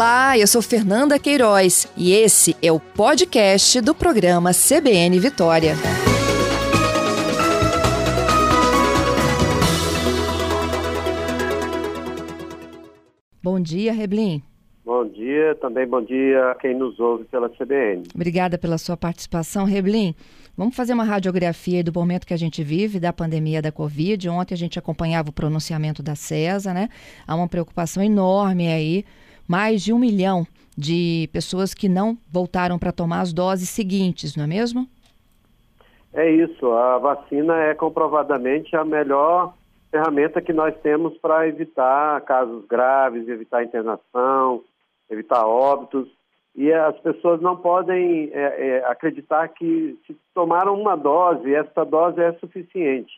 Olá, eu sou Fernanda Queiroz e esse é o podcast do programa CBN Vitória. Bom dia, Reblin. Bom dia, também bom dia a quem nos ouve pela CBN. Obrigada pela sua participação, Reblin. Vamos fazer uma radiografia do momento que a gente vive da pandemia da Covid. Ontem a gente acompanhava o pronunciamento da CESA, né? Há uma preocupação enorme aí mais de um milhão de pessoas que não voltaram para tomar as doses seguintes, não é mesmo? É isso. A vacina é comprovadamente a melhor ferramenta que nós temos para evitar casos graves, evitar internação, evitar óbitos. E as pessoas não podem é, é, acreditar que se tomaram uma dose, essa dose é suficiente.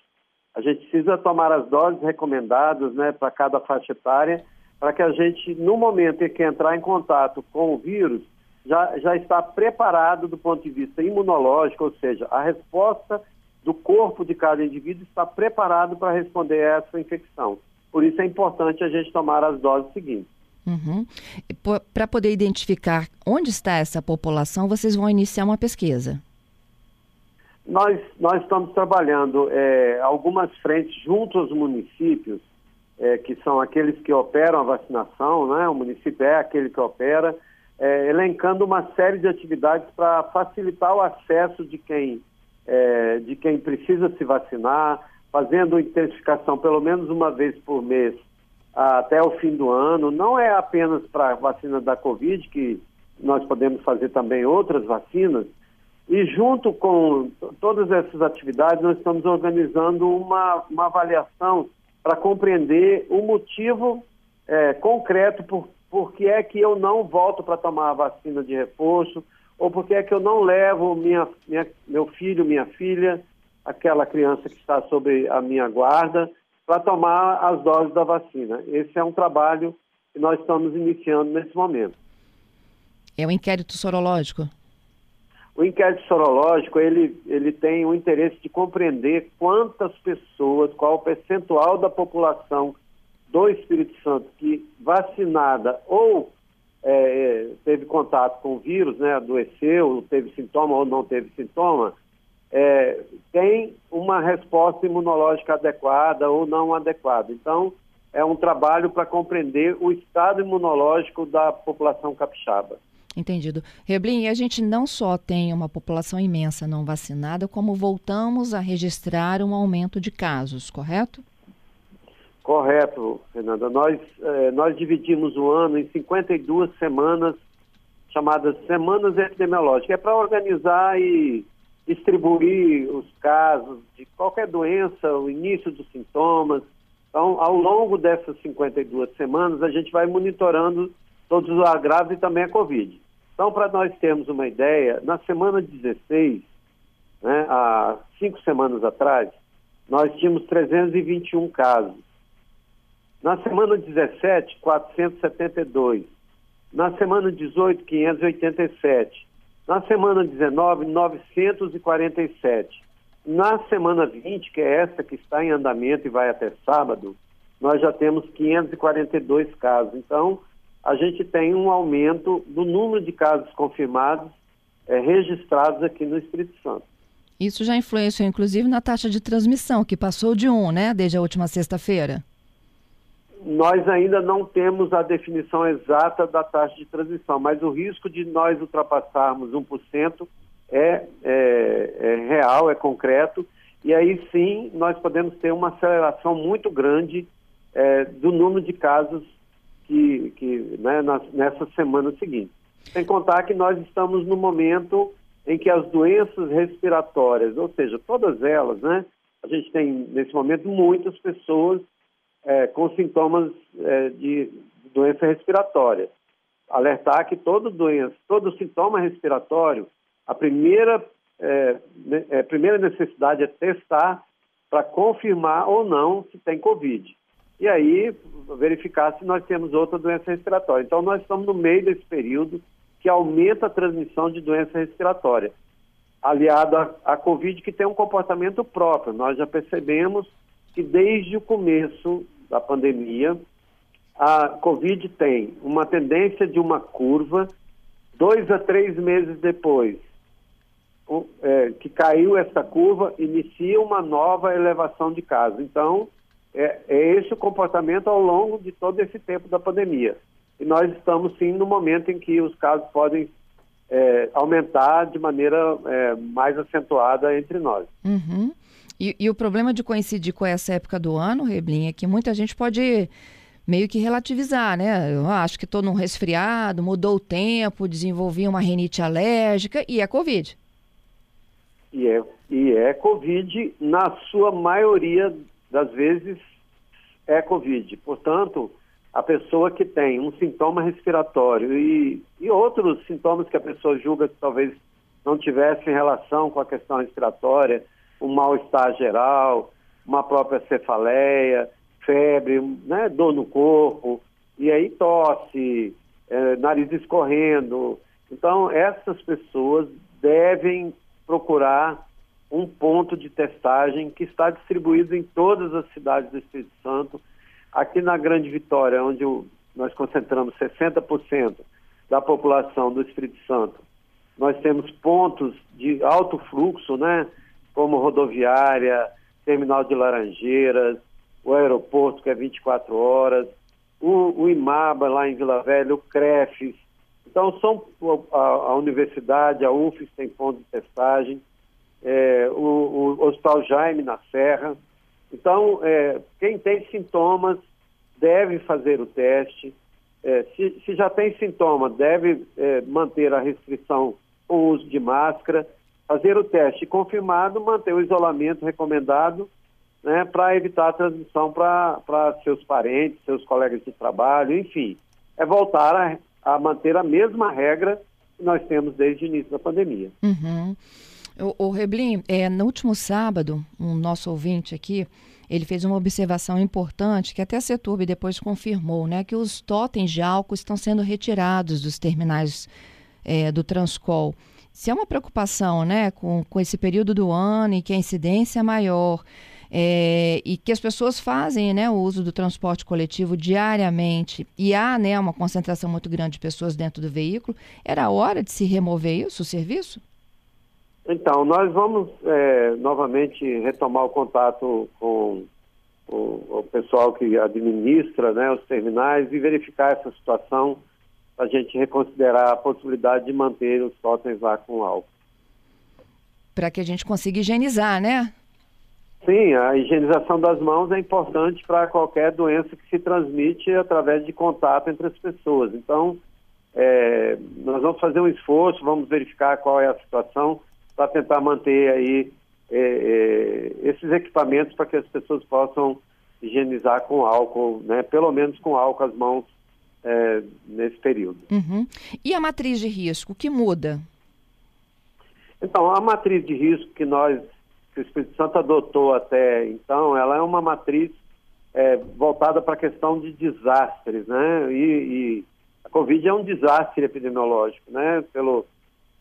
A gente precisa tomar as doses recomendadas né, para cada faixa etária para que a gente, no momento em que entrar em contato com o vírus, já, já está preparado do ponto de vista imunológico, ou seja, a resposta do corpo de cada indivíduo está preparado para responder a essa infecção. Por isso é importante a gente tomar as doses seguintes. Uhum. Para poder identificar onde está essa população, vocês vão iniciar uma pesquisa. Nós, nós estamos trabalhando é, algumas frentes junto aos municípios é, que são aqueles que operam a vacinação, né? o município é aquele que opera, é, elencando uma série de atividades para facilitar o acesso de quem, é, de quem precisa se vacinar, fazendo intensificação pelo menos uma vez por mês até o fim do ano. Não é apenas para a vacina da Covid, que nós podemos fazer também outras vacinas, e junto com todas essas atividades, nós estamos organizando uma, uma avaliação para compreender o motivo é, concreto por, por que é que eu não volto para tomar a vacina de reforço, ou por que é que eu não levo minha, minha, meu filho, minha filha, aquela criança que está sob a minha guarda, para tomar as doses da vacina. Esse é um trabalho que nós estamos iniciando nesse momento. É um inquérito sorológico? O inquérito sorológico, ele, ele tem o interesse de compreender quantas pessoas, qual o percentual da população do Espírito Santo que vacinada ou é, teve contato com o vírus, né, adoeceu, teve sintoma ou não teve sintoma, é, tem uma resposta imunológica adequada ou não adequada. Então, é um trabalho para compreender o estado imunológico da população capixaba. Entendido. Reblin, a gente não só tem uma população imensa não vacinada, como voltamos a registrar um aumento de casos, correto? Correto, Fernanda. Nós, eh, nós dividimos o ano em 52 semanas, chamadas semanas epidemiológicas. É para organizar e distribuir os casos de qualquer doença, o início dos sintomas. Então, ao longo dessas 52 semanas, a gente vai monitorando todos os agravos e também a Covid. Então, para nós termos uma ideia, na semana 16, né, há cinco semanas atrás, nós tínhamos 321 casos. Na semana 17, 472. Na semana 18, 587. Na semana 19, 947. Na semana 20, que é essa que está em andamento e vai até sábado, nós já temos 542 casos. Então, a gente tem um aumento do número de casos confirmados é, registrados aqui no Espírito Santo. Isso já influenciou, inclusive, na taxa de transmissão, que passou de 1, né, desde a última sexta-feira? Nós ainda não temos a definição exata da taxa de transmissão, mas o risco de nós ultrapassarmos 1% é, é, é real, é concreto, e aí sim nós podemos ter uma aceleração muito grande é, do número de casos que, que né, nessa semana seguinte. Sem contar que nós estamos no momento em que as doenças respiratórias, ou seja, todas elas, né? A gente tem nesse momento muitas pessoas é, com sintomas é, de doença respiratória. Alertar que todo doença, todo sintoma respiratório, a primeira, é, é a primeira necessidade é testar para confirmar ou não se tem Covid e aí verificar se nós temos outra doença respiratória. Então, nós estamos no meio desse período que aumenta a transmissão de doença respiratória, aliado à, Covid, que tem um comportamento próprio. Nós já percebemos que desde o começo da pandemia, a Covid tem uma tendência de uma curva, dois a três meses depois é, que caiu essa curva, inicia uma nova elevação de casos. Então, é, é, esse o comportamento ao longo de todo esse tempo da pandemia. E nós estamos, sim, no momento em que os casos podem é, aumentar de maneira é, mais acentuada entre nós. Uhum. E, e, o problema de coincidir com essa época do ano, Reblin, é que muita gente pode meio que relativizar, né? Eu acho que estou num resfriado, mudou o tempo, desenvolvi uma rinite alérgica e é Covid. E é, e é Covid, na sua maioria das vezes é Covid. Portanto, a pessoa que tem um sintoma respiratório e, e outros sintomas que a pessoa julga que talvez não tivessem relação com a questão respiratória, um mal-estar geral, uma própria cefaleia, febre, né, dor no corpo, e aí tosse, é, nariz escorrendo. Então, essas pessoas devem procurar um ponto de testagem que está distribuído em todas as cidades do Espírito Santo. Aqui na Grande Vitória, onde nós concentramos 60% da população do Espírito Santo, nós temos pontos de alto fluxo, né? Como rodoviária, terminal de Laranjeiras, o aeroporto, que é 24 horas, o, o IMABA lá em Vila Velha, o CREFES, então, são a, a universidade, a UFES tem ponto de testagem, é, o, o, Hospital Jaime na Serra. Então, é, quem tem sintomas deve fazer o teste. É, se, se, já tem sintoma, deve é, manter a restrição com uso de máscara, fazer o teste confirmado, manter o isolamento recomendado né, para evitar a transmissão para seus parentes, seus colegas de trabalho, enfim. É voltar a a manter a mesma regra que nós temos desde o início da pandemia. Uhum. O, Reblin, é, no último sábado, um nosso ouvinte aqui, ele fez uma observação importante que até a Seturbe depois confirmou, né, que os totens de álcool estão sendo retirados dos terminais é, do Transcol. Se é uma preocupação, né, com, com esse período do ano e que a incidência é maior, é, e que as pessoas fazem né, o uso do transporte coletivo diariamente e há né, uma concentração muito grande de pessoas dentro do veículo, era hora de se remover isso, o serviço? Então, nós vamos é, novamente retomar o contato com o, o, pessoal que administra né, os terminais e verificar essa situação para a gente reconsiderar a possibilidade de manter os totens lá com álcool. Para que a gente consiga higienizar, né? Sim, a higienização das mãos é importante para qualquer doença que se transmite através de contato entre as pessoas. Então, é, nós vamos fazer um esforço, vamos verificar qual é a situação para tentar manter aí é, é, esses equipamentos para que as pessoas possam higienizar com álcool, né? Pelo menos com álcool as mãos é, nesse período. Uhum. E a matriz de risco, o que muda? Então, a matriz de risco que nós que o Espírito Santo adotou até então, ela é uma matriz é, voltada para a questão de desastres, né? E, e, a Covid é um desastre epidemiológico, né? Pelo,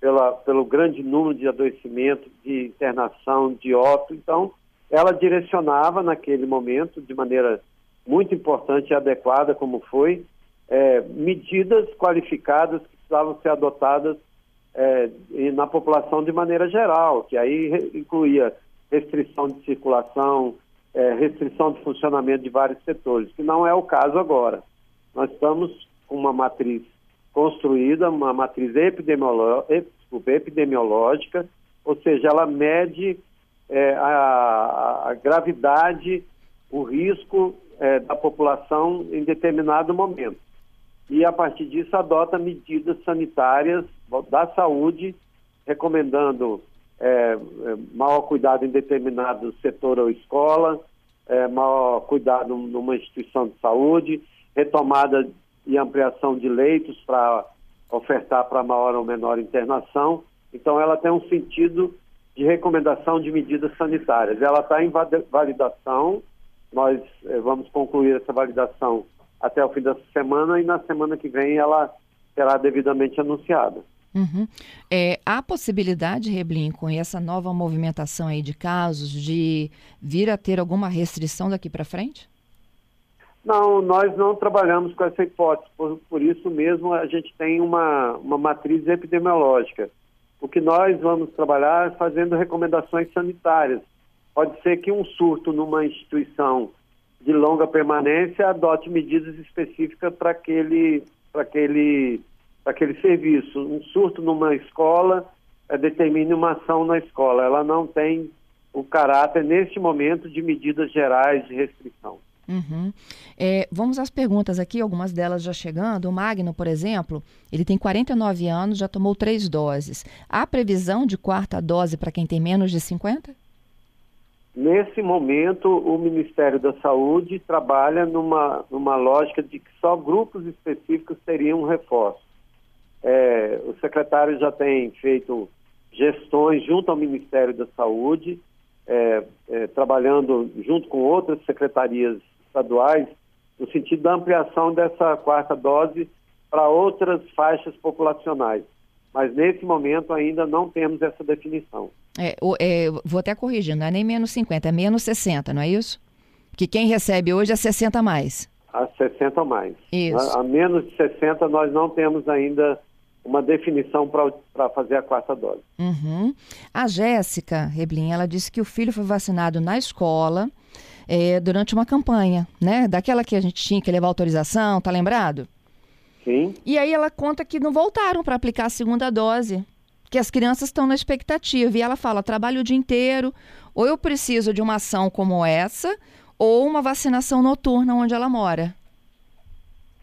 pela, pelo grande número de adoecimento, de internação, de óbito. Então, ela direcionava naquele momento, de maneira muito importante e adequada, como foi, é, medidas qualificadas que precisavam ser adotadas é, na população de maneira geral, que aí incluía restrição de circulação, é, restrição de funcionamento de vários setores, que não é o caso agora. Nós estamos com uma matriz construída, uma matriz epidemiológica, ou seja, ela mede é, a, a, gravidade, o risco é, da população em determinado momento. E, a partir disso, adota medidas sanitárias da saúde, recomendando é, é, maior cuidado em determinado setor ou escola, é, maior cuidado numa instituição de saúde, retomada e ampliação de leitos para ofertar para maior ou menor internação. Então, ela tem um sentido de recomendação de medidas sanitárias. Ela está em validação, nós é, vamos concluir essa validação até o fim dessa semana e na semana que vem ela será devidamente anunciada. Uhum. É, há possibilidade, Reblin, com essa nova movimentação aí de casos, de vir a ter alguma restrição daqui para frente? Não, nós não trabalhamos com essa hipótese, por, por isso mesmo a gente tem uma, uma matriz epidemiológica. O que nós vamos trabalhar é fazendo recomendações sanitárias. Pode ser que um surto numa instituição de longa permanência adote medidas específicas para aquele, aquele, aquele serviço. Um surto numa escola é, determine uma ação na escola. Ela não tem o caráter, neste momento, de medidas gerais de restrição. Uhum. É, vamos às perguntas aqui, algumas delas já chegando. O Magno, por exemplo, ele tem 49 anos, já tomou três doses. Há previsão de quarta dose para quem tem menos de 50? Nesse momento, o Ministério da Saúde trabalha numa, numa lógica de que só grupos específicos teriam reforço. É, o secretário já tem feito gestões junto ao Ministério da Saúde, é, é, trabalhando junto com outras secretarias estaduais, no sentido da ampliação dessa quarta dose para outras faixas populacionais. Mas nesse momento ainda não temos essa definição. É, é, vou até corrigir, não é nem menos 50, é menos 60, não é isso? Que quem recebe hoje é 60 a mais. A 60 a mais. Isso. A, a menos de 60 nós não temos ainda uma definição para fazer a quarta dose. Uhum. A Jéssica Reblin, ela disse que o filho foi vacinado na escola é, durante uma campanha, né? Daquela que a gente tinha que levar autorização, tá lembrado? Sim. E aí ela conta que não voltaram para aplicar a segunda dose, que as crianças estão na expectativa. E ela fala: trabalho o dia inteiro, ou eu preciso de uma ação como essa, ou uma vacinação noturna onde ela mora.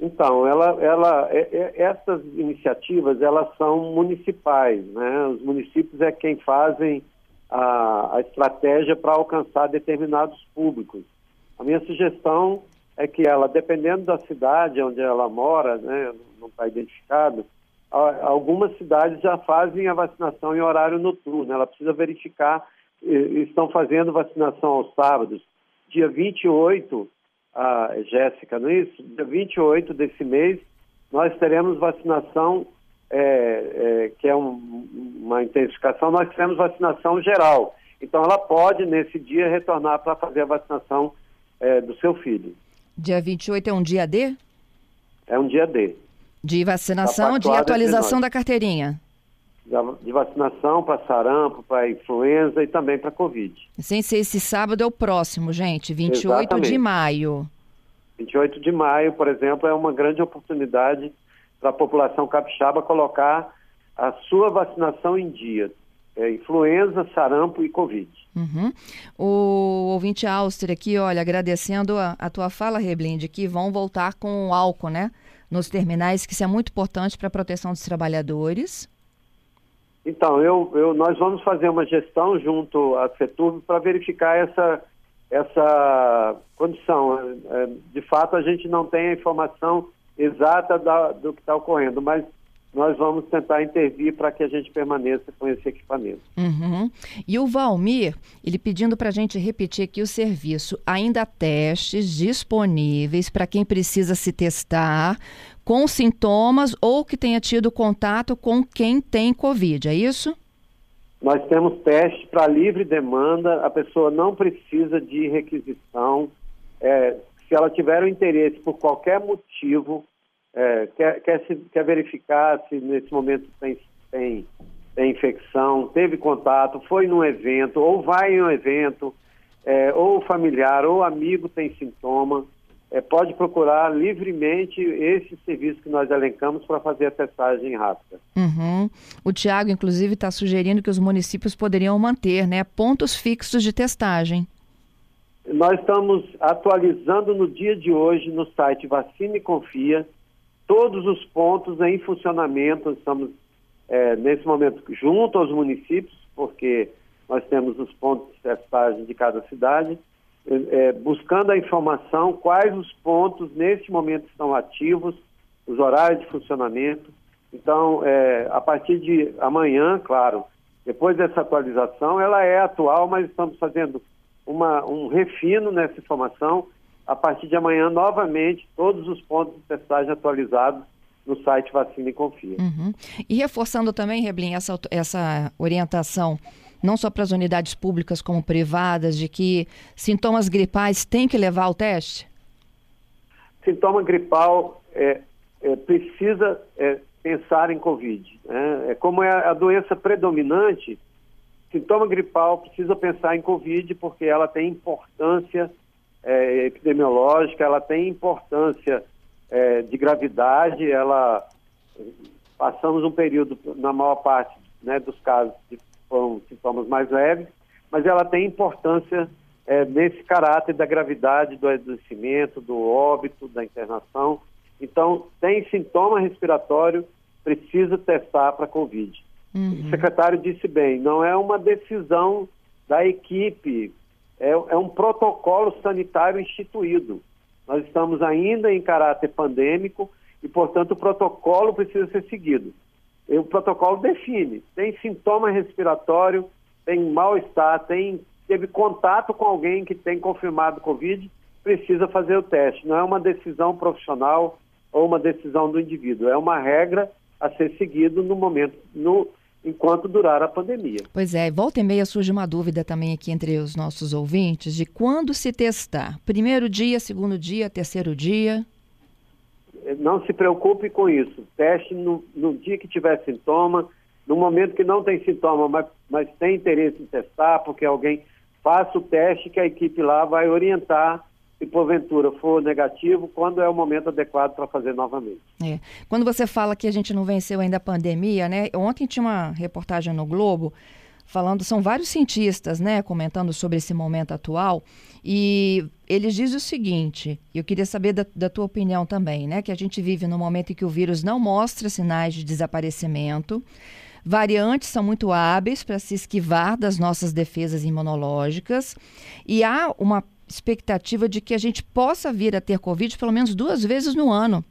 Então, ela, ela, é, é, essas iniciativas elas são municipais, né? Os municípios é quem fazem a, a estratégia para alcançar determinados públicos. A minha sugestão é que ela, dependendo da cidade onde ela mora, né, não está identificado, algumas cidades já fazem a vacinação em horário noturno. Ela precisa verificar, estão fazendo vacinação aos sábados. Dia 28, a Jéssica, não é isso? Dia 28 desse mês, nós teremos vacinação, é, é, que é um, uma intensificação, nós teremos vacinação geral. Então, ela pode, nesse dia, retornar para fazer a vacinação é, do seu filho. Dia 28 é um dia D? É um dia D. De vacinação, de atualização da carteirinha? De vacinação para sarampo, para influenza e também para Covid. Sem ser esse sábado é o próximo, gente, 28 Exatamente. de maio. 28 de maio, por exemplo, é uma grande oportunidade para a população capixaba colocar a sua vacinação em dia. É, influenza, sarampo e Covid. Uhum. O ouvinte Auster aqui, olha, agradecendo a, a tua fala, Reblind, que vão voltar com o álcool, né? Nos terminais, que isso é muito importante para a proteção dos trabalhadores. Então, eu, eu, nós vamos fazer uma gestão junto à FETURB para verificar essa, essa condição. É, é, de fato, a gente não tem a informação exata da, do que está ocorrendo, mas nós vamos tentar intervir para que a gente permaneça com esse equipamento. Uhum. E o Valmir, ele pedindo para a gente repetir aqui o serviço. Ainda há testes disponíveis para quem precisa se testar com sintomas ou que tenha tido contato com quem tem Covid, é isso? Nós temos testes para livre demanda, a pessoa não precisa de requisição. É, se ela tiver o interesse por qualquer motivo, é, quer, quer, se, quer verificar se nesse momento tem, tem, tem infecção, teve contato, foi num evento, ou vai em um evento, é, ou familiar ou amigo tem sintoma, é, pode procurar livremente esse serviço que nós elencamos para fazer a testagem rápida. Uhum. O Tiago, inclusive, está sugerindo que os municípios poderiam manter né, pontos fixos de testagem. Nós estamos atualizando no dia de hoje no site Vacina e Confia todos os pontos em funcionamento. Estamos, é, nesse momento, junto aos municípios, porque nós temos os pontos de testagem de cada cidade é, buscando a informação quais os pontos neste momento estão ativos, os horários de funcionamento. Então, é, a partir de amanhã, claro, depois dessa atualização, ela é atual, mas estamos fazendo uma, um refino nessa informação. A partir de amanhã, novamente, todos os pontos de testagem atualizados no site Vacina e Confia. Uhum. E reforçando também, Reblin, essa, essa orientação não só para as unidades públicas como privadas, de que sintomas gripais têm que levar ao teste? sintoma gripal é, é, precisa é, pensar em Covid. Né? É, como é a doença predominante, sintoma gripal precisa pensar em Covid porque ela tem importância é, epidemiológica, ela tem importância é, de gravidade, ela passamos um período, na maior parte né, dos casos, de, com sintomas mais leves, mas ela tem importância é, nesse caráter da gravidade do adoecimento, do óbito, da internação. Então, tem sintoma respiratório, precisa testar para Covid. Uhum. O secretário disse bem, não é uma decisão da equipe, é, é um protocolo sanitário instituído. Nós estamos ainda em caráter pandêmico e, portanto, o protocolo precisa ser seguido. E o protocolo define, tem sintoma respiratório, tem mal-estar, tem teve contato com alguém que tem confirmado Covid, precisa fazer o teste. Não é uma decisão profissional ou uma decisão do indivíduo, é uma regra a ser seguido no momento, no, enquanto durar a pandemia. Pois é, volta e meia surge uma dúvida também aqui entre os nossos ouvintes de quando se testar. Primeiro dia, segundo dia, terceiro dia? Não se preocupe com isso. Teste no, no dia que tiver sintoma, no momento que não tem sintoma, mas, mas tem interesse em testar, porque alguém faça o teste que a equipe lá vai orientar se porventura for negativo, quando é o momento adequado para fazer novamente. É. Quando você fala que a gente não venceu ainda a pandemia, né? Ontem tinha uma reportagem no Globo falando, são vários cientistas, né, comentando sobre esse momento atual, e eles dizem o seguinte, eu queria saber da, da tua opinião também, né, que a gente vive num momento em que o vírus não mostra sinais de desaparecimento, Variantes são muito hábeis para se esquivar das nossas defesas imunológicas e há uma expectativa de que a gente possa vir a ter Covid pelo menos duas vezes no ano.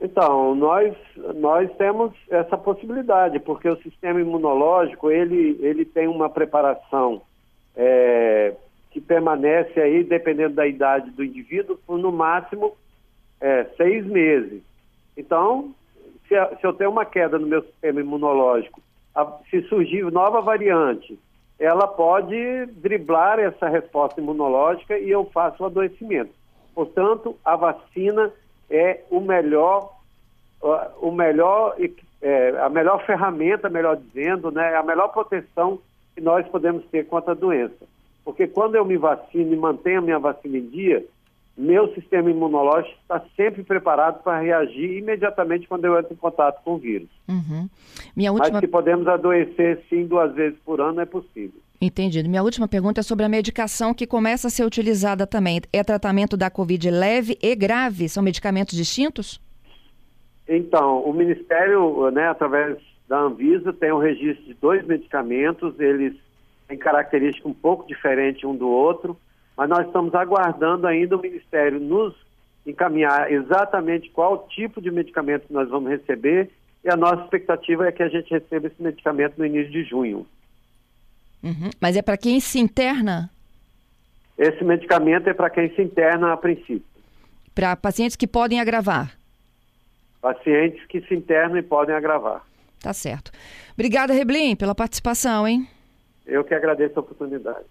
Então, nós, nós temos essa possibilidade, porque o sistema imunológico, ele, ele tem uma preparação é, que permanece aí, dependendo da idade do indivíduo, por no máximo é, seis meses. Então, se, se eu tenho uma queda no meu sistema imunológico, a, se surgir nova variante, ela pode driblar essa resposta imunológica e eu faço o adoecimento. Portanto, a vacina é o melhor, o melhor, é, a melhor ferramenta, melhor dizendo, né, a melhor proteção que nós podemos ter contra a doença. Porque quando eu me vacino e mantenho a minha vacina em dia, meu sistema imunológico está sempre preparado para reagir imediatamente quando eu entro em contato com o vírus. Uhum. Minha última... Mas que podemos adoecer sim duas vezes por ano é possível. Entendido. Minha última pergunta é sobre a medicação que começa a ser utilizada também. É tratamento da Covid leve e grave? São medicamentos distintos? Então, o Ministério, né, através da Anvisa, tem um registro de dois medicamentos, eles têm característica um pouco diferente um do outro mas nós estamos aguardando ainda o Ministério nos encaminhar exatamente qual tipo de medicamento nós vamos receber e a nossa expectativa é que a gente receba esse medicamento no início de junho. Uhum. Mas é para quem se interna? Esse medicamento é para quem se interna a princípio. Para pacientes que podem agravar? Pacientes que se internam e podem agravar. Tá certo. Obrigada, Reblin, pela participação, hein? Eu que agradeço a oportunidade.